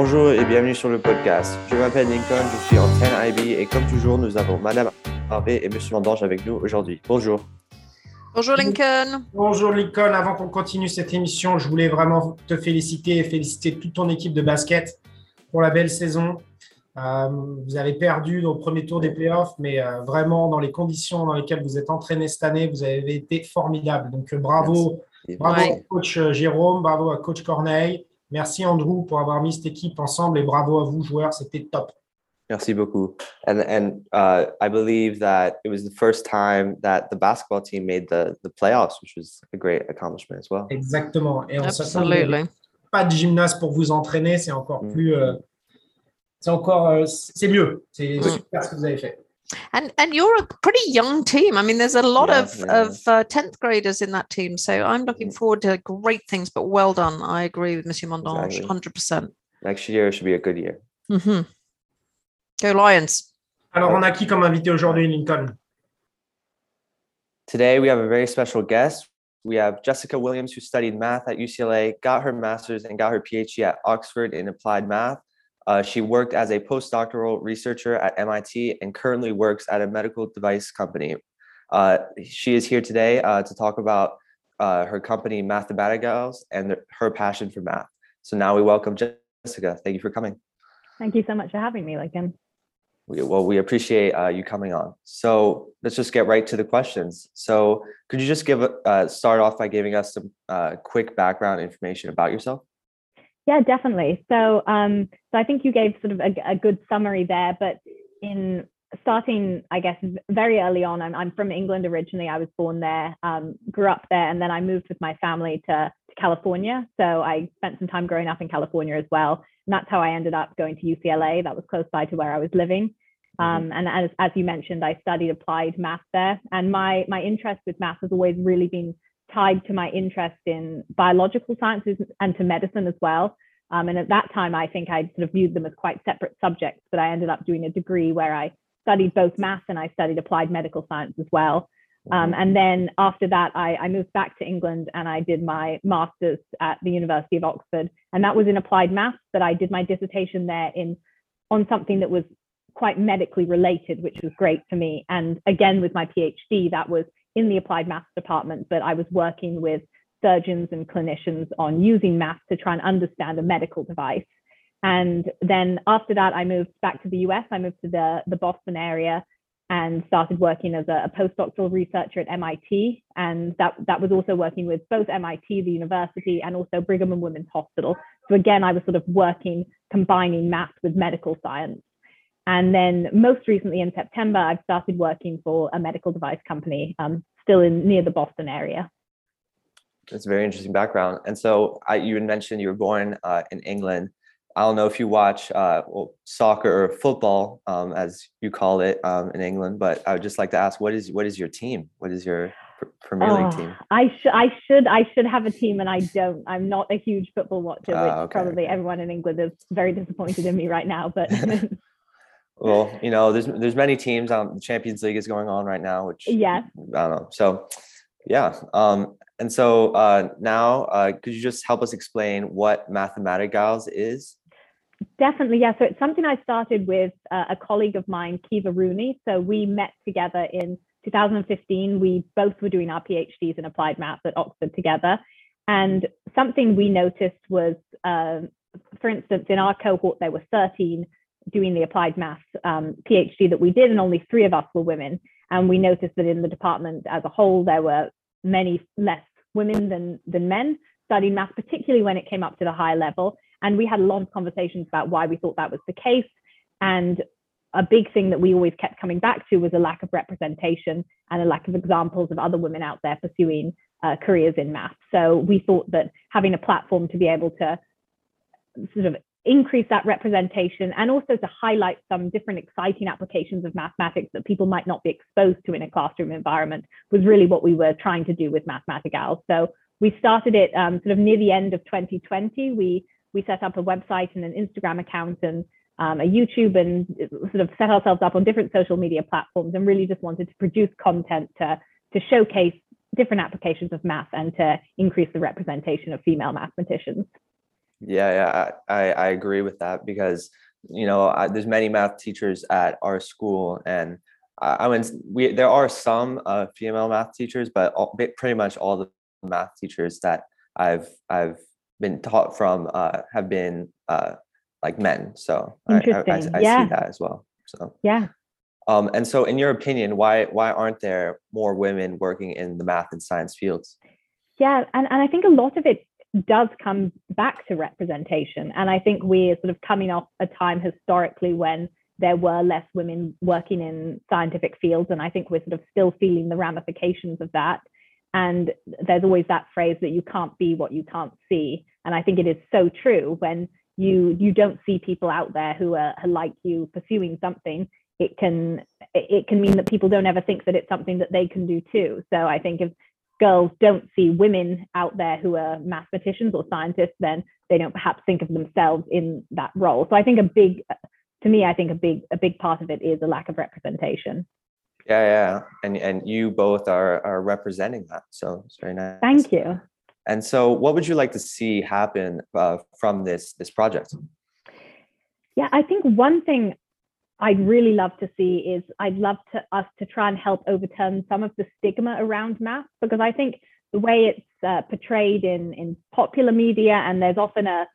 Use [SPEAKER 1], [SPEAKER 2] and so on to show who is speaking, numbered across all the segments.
[SPEAKER 1] Bonjour et bienvenue sur le podcast. Je m'appelle Lincoln, je suis en 10IB et comme toujours, nous avons Madame Harvey et Monsieur Landange avec nous aujourd'hui. Bonjour.
[SPEAKER 2] Bonjour Lincoln.
[SPEAKER 3] Bonjour Lincoln. Avant qu'on continue cette émission, je voulais vraiment te féliciter et féliciter toute ton équipe de basket pour la belle saison. Euh, vous avez perdu au premier tour des playoffs, mais euh, vraiment dans les conditions dans lesquelles vous êtes entraîné cette année, vous avez été formidable. Donc euh, bravo, bravo
[SPEAKER 2] Ouais.
[SPEAKER 3] à coach Jérôme, bravo à coach Corneille. Merci Andrew pour avoir mis cette équipe ensemble et bravo à vous joueurs, c'était top.
[SPEAKER 1] Merci beaucoup. And and uh, I believe that it was the first time that the basketball team made the the playoffs, which was a great accomplishment as well.
[SPEAKER 3] Exactement. Et on
[SPEAKER 2] Absolutely.
[SPEAKER 3] pas de gymnase pour vous entraîner, c'est encore
[SPEAKER 1] Mm.
[SPEAKER 3] plus, euh, c'est encore, euh, c'est mieux. C'est
[SPEAKER 2] Mm.
[SPEAKER 3] super ce que vous avez fait.
[SPEAKER 2] And and you're a pretty young team. I mean, there's a lot
[SPEAKER 1] Yeah,
[SPEAKER 2] of
[SPEAKER 1] yeah.
[SPEAKER 2] of uh, tenth graders in that team, so I'm looking forward to great things. But well done. I agree with Monsieur Mondange,
[SPEAKER 1] Exactly.
[SPEAKER 2] hundred percent.
[SPEAKER 1] Next year should be a good year.
[SPEAKER 2] Mm-hmm. Go Lions.
[SPEAKER 3] Alors, on a qui comme invité aujourd'hui, Lincoln
[SPEAKER 1] Today, we have a very special guest. We have Jessica Williams, who studied math at UCLA, got her master's, and got her PhD at Oxford in applied math. Uh, she worked as a postdoctoral researcher at MIT and currently works at a medical device company. Uh, she is here today uh, to talk about uh, her company, Mathematicals, and the- her passion for math. So now we welcome Jessica. Thank you for coming.
[SPEAKER 4] Thank you so much for having me, Lincoln.
[SPEAKER 1] We, well, we appreciate uh, you coming on. So let's just get right to the questions. So could you just give a- uh, start off by giving us some uh, quick background information about yourself?
[SPEAKER 4] Yeah, definitely. So, um, so I think you gave sort of a, a good summary there, but in starting, I guess, very early on, I'm, I'm from England originally. I was born there, um, grew up there, and then I moved with my family to, to California. So I spent some time growing up in California as well. And that's how I ended up going to UCLA. That was close by to where I was living. Um, and as, as you mentioned, I studied applied math there. And my, my interest with math has always really been tied to my interest in biological sciences and to medicine as well. Um, and at that time, I think I sort of viewed them as quite separate subjects, but I ended up doing a degree where I studied both math and I studied applied medical science as well. Um, and then after that, I, I moved back to England and I did my master's at the University of Oxford. And that was in applied maths, but I did my dissertation there in on something that was quite medically related, which was great for me. And again, with my PhD, that was in the applied maths department, but I was working with surgeons and clinicians on using maths to try and understand a medical device. And then after that, I moved back to the US. I moved to the, the Boston area and started working as a, a postdoctoral researcher at MIT. And that, that was also working with both MIT, the university, and also Brigham and Women's Hospital. So again, I was sort of working, combining math with medical science. And then most recently in September, I've started working for a medical device company, um, still in near the Boston area.
[SPEAKER 1] It's a very interesting background. And so I, you had mentioned you were born uh, in England. I don't know if you watch uh, well, soccer or football, um, as you call it um, in England, but I would just like to ask, what is what is your team? What is your Premier League
[SPEAKER 4] Oh,
[SPEAKER 1] team?
[SPEAKER 4] I should, I should, I should have a team, and I don't. I'm not a huge football watcher,
[SPEAKER 1] Ah,
[SPEAKER 4] which
[SPEAKER 1] okay,
[SPEAKER 4] probably everyone in England is very disappointed in me right now. But
[SPEAKER 1] Well, you know, there's there's many teams. Um, the Champions League is going on right now, which
[SPEAKER 4] yeah,
[SPEAKER 1] I don't know. So, yeah. Um, and so uh, now, uh, could you just help us explain what Mathematicals is?
[SPEAKER 4] Definitely, yeah. So it's something I started with uh, a colleague of mine, Kiva Rooney. So we met together in 2015. We both were doing our PhDs in applied math at Oxford together. And something we noticed was, um, for instance, in our cohort, there were 13 doing the applied math um, PhD that we did, and only three of us were women. And we noticed that in the department as a whole, there were many less women than, than men studying math, particularly when it came up to the higher level. And we had a lot of conversations about why we thought that was the case. And a big thing that we always kept coming back to was a lack of representation and a lack of examples of other women out there pursuing uh, careers in math. So we thought that having a platform to be able to sort of increase that representation and also to highlight some different exciting applications of mathematics that people might not be exposed to in a classroom environment was really what we were trying to do with Mathematicals. So we started it um, sort of near the end of 2020. We we set up a website and an Instagram account and um, a YouTube and sort of set ourselves up on different social media platforms and really just wanted to produce content to to showcase different applications of math and to increase the representation of female mathematicians.
[SPEAKER 1] Yeah, yeah, I, I, agree with that because you know I, there's many math teachers at our school, and I, I mean we there are some uh, female math teachers, but all, pretty much all the math teachers that I've I've been taught from uh, have been uh, like men. So I, I, I, I
[SPEAKER 4] Yeah.
[SPEAKER 1] see that as well. So
[SPEAKER 4] Yeah.
[SPEAKER 1] um, and so in your opinion, why why aren't there more women working in the math and science fields?
[SPEAKER 4] Yeah, and, and I think a lot of it does come back to representation. And I think we're sort of coming off a time historically when there were less women working in scientific fields. And I think we're sort of still feeling the ramifications of that. And there's always that phrase that you can't be what you can't see. And I think it is so true when you you don't see people out there who are, are like you pursuing something it can it can mean that people don't ever think that it's something that they can do too so i think if girls don't see women out there who are mathematicians or scientists, then they don't perhaps think of themselves in that role. So I think a big, to me, I think a big a big part of it is a lack of representation.
[SPEAKER 1] Yeah, yeah, and and you both are are representing that, so it's very nice.
[SPEAKER 4] Thank you.
[SPEAKER 1] And so, what would you like to see happen uh, from this this project?
[SPEAKER 4] Yeah, I think one thing I'd really love to see is I'd love to us to try and help overturn some of the stigma around math because I think the way it's uh, portrayed in in popular media and there's often a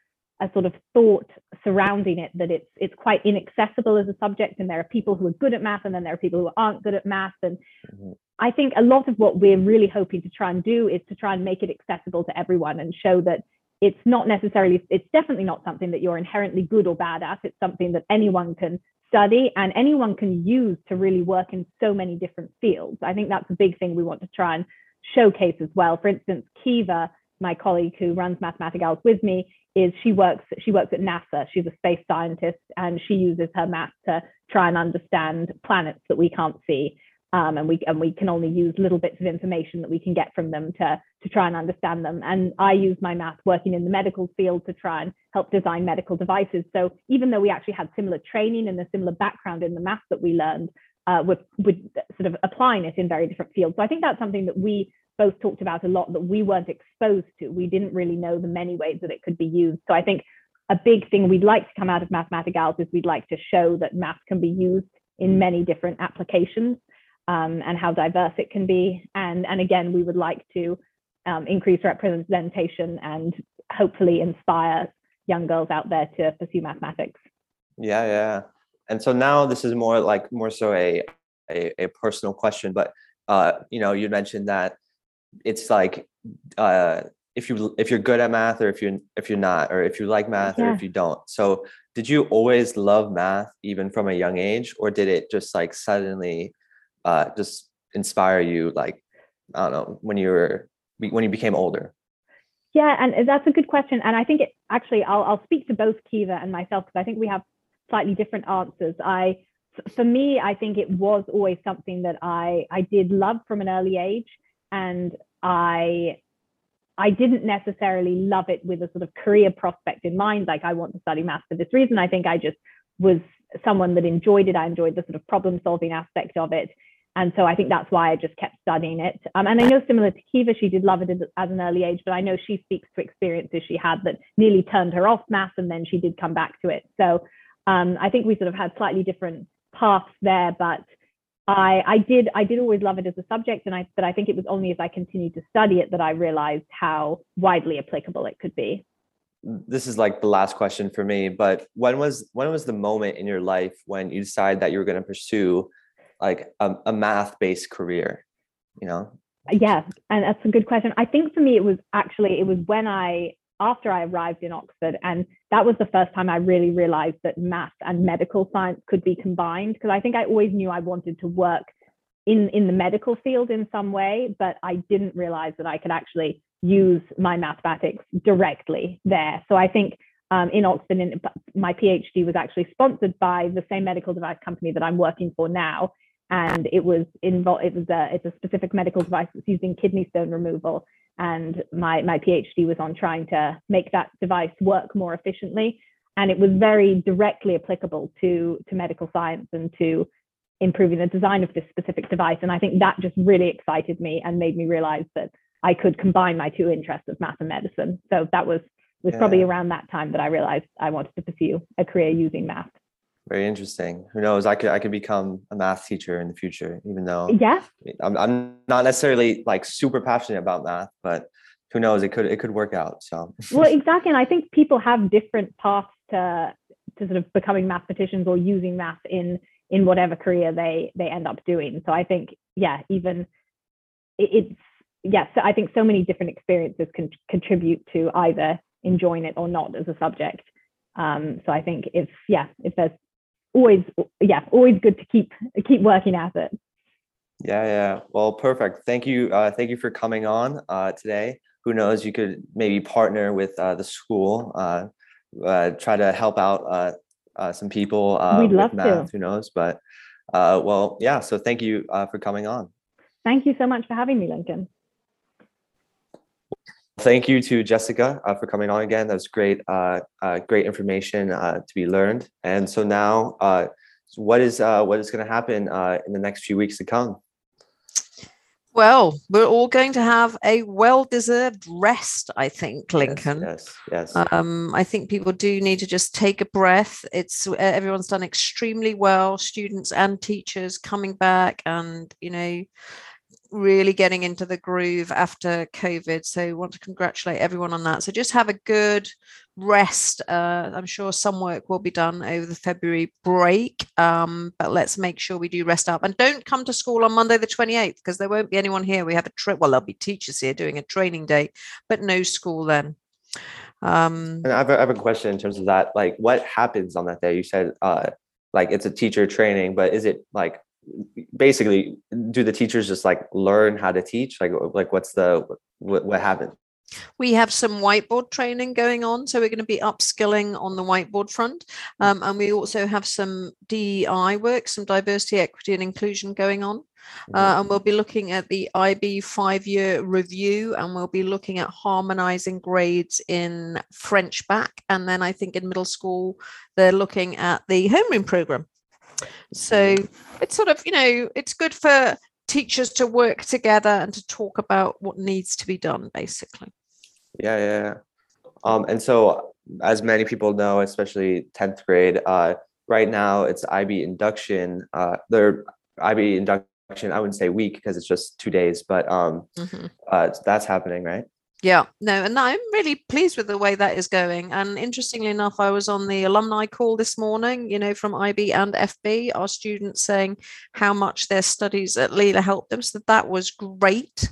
[SPEAKER 4] a sort of thought surrounding it that it's it's quite inaccessible as a subject and there are people who are good at math and then there are people who aren't good at math and
[SPEAKER 1] Mhm.
[SPEAKER 4] I think a lot of what we're really hoping to try and do is to try and make it accessible to everyone and show that it's not necessarily it's definitely not something that you're inherently good or bad at it's something that anyone can study and anyone can use to really work in so many different fields. I think that's a big thing we want to try and showcase as well. For instance kiva my colleague who runs mathematicals with me is she works she works at nasa. She's a space scientist and she uses her math to try and understand planets that we can't see um, and we and we can only use little bits of information that we can get from them to to try and understand them. And I use my math working in the medical field to try and help design medical devices. So even though we actually had similar training and a similar background in the math that we learned, uh, with sort of applying it in very different fields. So I think that's something that we both talked about a lot that we weren't exposed to. We didn't really know the many ways that it could be used. So I think a big thing we'd like to come out of Mathematicals is we'd like to show that math can be used in many different applications um, and how diverse it can be. And, and again, we would like to um, increase representation and hopefully inspire young girls out there to pursue mathematics.
[SPEAKER 1] Yeah, yeah. And so now this is more like more so a a, a personal question, but uh, you know, you mentioned that it's like uh if you if you're good at math or if you're if you're not or if you like math or if you don't. So did you always love math even from a young age or did it just like suddenly uh just inspire you like I don't know when you were when you became older?
[SPEAKER 4] Yeah, and that's a good question. And I think it actually, I'll, I'll speak to both Kiva and myself because I think we have slightly different answers. i for me, I think it was always something that I I did love from an early age, and I I didn't necessarily love it with a sort of career prospect in mind, like I want to study math for this reason. I think I just was someone that enjoyed it. I enjoyed the sort of problem solving aspect of it. And so I think that's why I just kept studying it. Um, and I know similar to Kiva, she did love it as, an early age, but I know she speaks to experiences she had that nearly turned her off math and then she did come back to it. So um, I think we sort of had slightly different paths there, but I, I did I did always love it as a subject, and I but I think it was only as I continued to study it that I realized how widely applicable it could be.
[SPEAKER 1] this is like the last question for me but when was when was the moment in your life when you decided that you were going to pursue like a, a math based career you know
[SPEAKER 4] Yeah, and that's a good question. I think for me, it was actually it was when I after I arrived in Oxford, and that was the first time I really realized that math and medical science could be combined. Because I think I always knew I wanted to work in in the medical field in some way, but I didn't realize that I could actually use my mathematics directly there. So I think um, in Oxford, in, my PhD was actually sponsored by the same medical device company that I'm working for now and it was involved it was a it's a specific medical device that's used in kidney stone removal. And my my phd was on trying to make that device work more efficiently. And it was very directly applicable to to medical science and to improving the design of this specific device. And i think that just really excited me and made me realize that i could combine my two interests of math and medicine. So that was was probably around that time that I realized I wanted to pursue a career using math.
[SPEAKER 1] Very interesting. Who knows? I could I could become a math teacher in the future, even though
[SPEAKER 4] Yeah,
[SPEAKER 1] I'm I'm not necessarily like super passionate about math, but who knows? It could it could work out. So
[SPEAKER 4] well, exactly. And I think people have different paths to to sort of becoming mathematicians or using math in in whatever career they they end up doing. So I think, yeah, even it, it's yes, yeah, so I think so many different experiences can contribute to either enjoying it or not as a subject. Um, so I think if yeah, if there's always yeah, always good to keep keep working at it.
[SPEAKER 1] yeah, yeah. Well, perfect. Thank you. Uh, thank you for coming on uh, today. Who knows? You could maybe partner with uh, the school, uh, uh, try to help out uh, uh, some people uh,
[SPEAKER 4] We'd love to.
[SPEAKER 1] math. Who knows? But uh, well, yeah. So thank you uh, for coming on.
[SPEAKER 4] Thank you so much for having me, Lincoln.
[SPEAKER 1] Thank you to Jessica uh, for coming on again. That was great, uh, uh, great information uh, to be learned. And so now, uh, what is uh, what is going to happen uh, in the next few weeks to come?
[SPEAKER 2] Well, we're all going to have a well-deserved rest, I think, Lincoln.
[SPEAKER 1] Yes, yes.
[SPEAKER 2] Um, I think people do need to just take a breath. It's everyone's done extremely well, students and teachers coming back, and you know, really getting into the groove after COVID. So, want to congratulate everyone on that. So, just have a good rest. Uh, I'm sure some work will be done over the February break, um, but let's make sure we do rest up and don't come to school on Monday the 28th because there won't be anyone here. We have a trip. Well, there'll be teachers here doing a training day, but no school then. Um,
[SPEAKER 1] and I have, a, I have a question in terms of that. Like, what happens on that day? You said, uh, like, it's a teacher training, but is it like basically do the teachers just like learn how to teach? Like, like what's the what what happened?
[SPEAKER 2] we have some whiteboard training going on so we're going to be upskilling on the whiteboard front. Um, and we also have some dei work some diversity equity and inclusion going on. Uh, and we'll be looking at the ib five year review and we'll be looking at harmonizing grades in french back and then i think in middle school they're looking at the homeroom program so it's sort of you know it's good for teachers to work together and to talk about what needs to be done basically
[SPEAKER 1] Yeah, yeah. yeah. Um, and so, as many people know, especially tenth grade, uh, right now it's IB induction. Uh, their IB induction. I wouldn't say week because it's just two days, but um,
[SPEAKER 2] Mhm.
[SPEAKER 1] uh, that's happening, right?
[SPEAKER 2] Yeah, no, and I'm really pleased with the way that is going. And interestingly enough, I was on the alumni call this morning, you know, from IB and FB, our students saying how much their studies at LILA helped them. So that was great.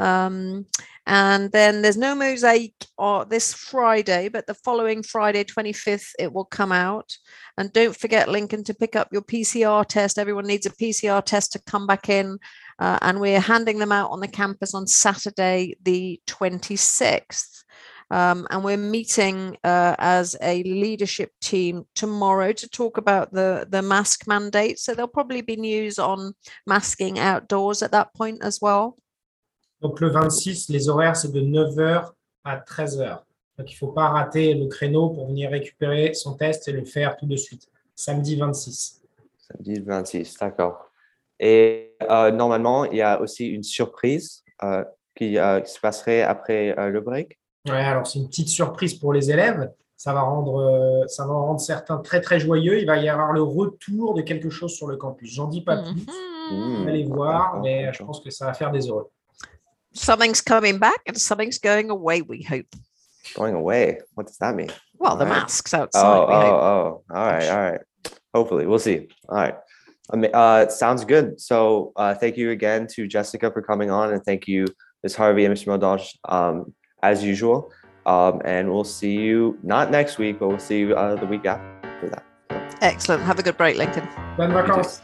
[SPEAKER 2] Um, and then there's no mosaic uh, this Friday, but the following Friday, 25th, it will come out. And don't forget, Lincoln, to pick up your PCR test. Everyone needs a PCR test to come back in. Uh, and we're handing them out on the campus on Saturday, the 26th. Um, and we're meeting uh, as a leadership team tomorrow to talk about the, the mask mandate. So there'll probably be news on masking outdoors at that point as well.
[SPEAKER 3] Donc le 26, les horaires, c'est de 9h à 13h. Donc il ne faut pas rater le créneau pour venir récupérer son test et le faire tout de suite. Samedi 26.
[SPEAKER 1] Samedi 26, d'accord. Et euh, normalement, il y a aussi une surprise euh, qui, euh, qui se passerait après euh, le break.
[SPEAKER 3] Ouais, alors c'est une petite surprise pour les élèves. Ça va, rendre, ça va rendre certains très très joyeux. Il va y avoir le retour de quelque chose sur le campus. J'en dis pas plus.
[SPEAKER 2] Mhm.
[SPEAKER 3] Vous allez voir, mais je pense que ça va faire des heureux.
[SPEAKER 2] Something's coming back and something's going away, we hope.
[SPEAKER 1] Going away. What does that mean?
[SPEAKER 2] Well, the
[SPEAKER 1] Right.
[SPEAKER 2] masks outside,
[SPEAKER 1] Oh,
[SPEAKER 2] we
[SPEAKER 1] oh,
[SPEAKER 2] hope.
[SPEAKER 1] oh. All right, all right. Hopefully, we'll see. All right. Uh, sounds good. So, uh, thank you again to Jessica for coming on, and thank you, Ms. Harvey and Mr. Modange, um, as usual. Um, and we'll see you not next week, but we'll see you uh, the week after that.
[SPEAKER 2] Excellent. Have a good break, Lincoln.
[SPEAKER 3] Bonnes
[SPEAKER 1] You too.
[SPEAKER 3] vacances.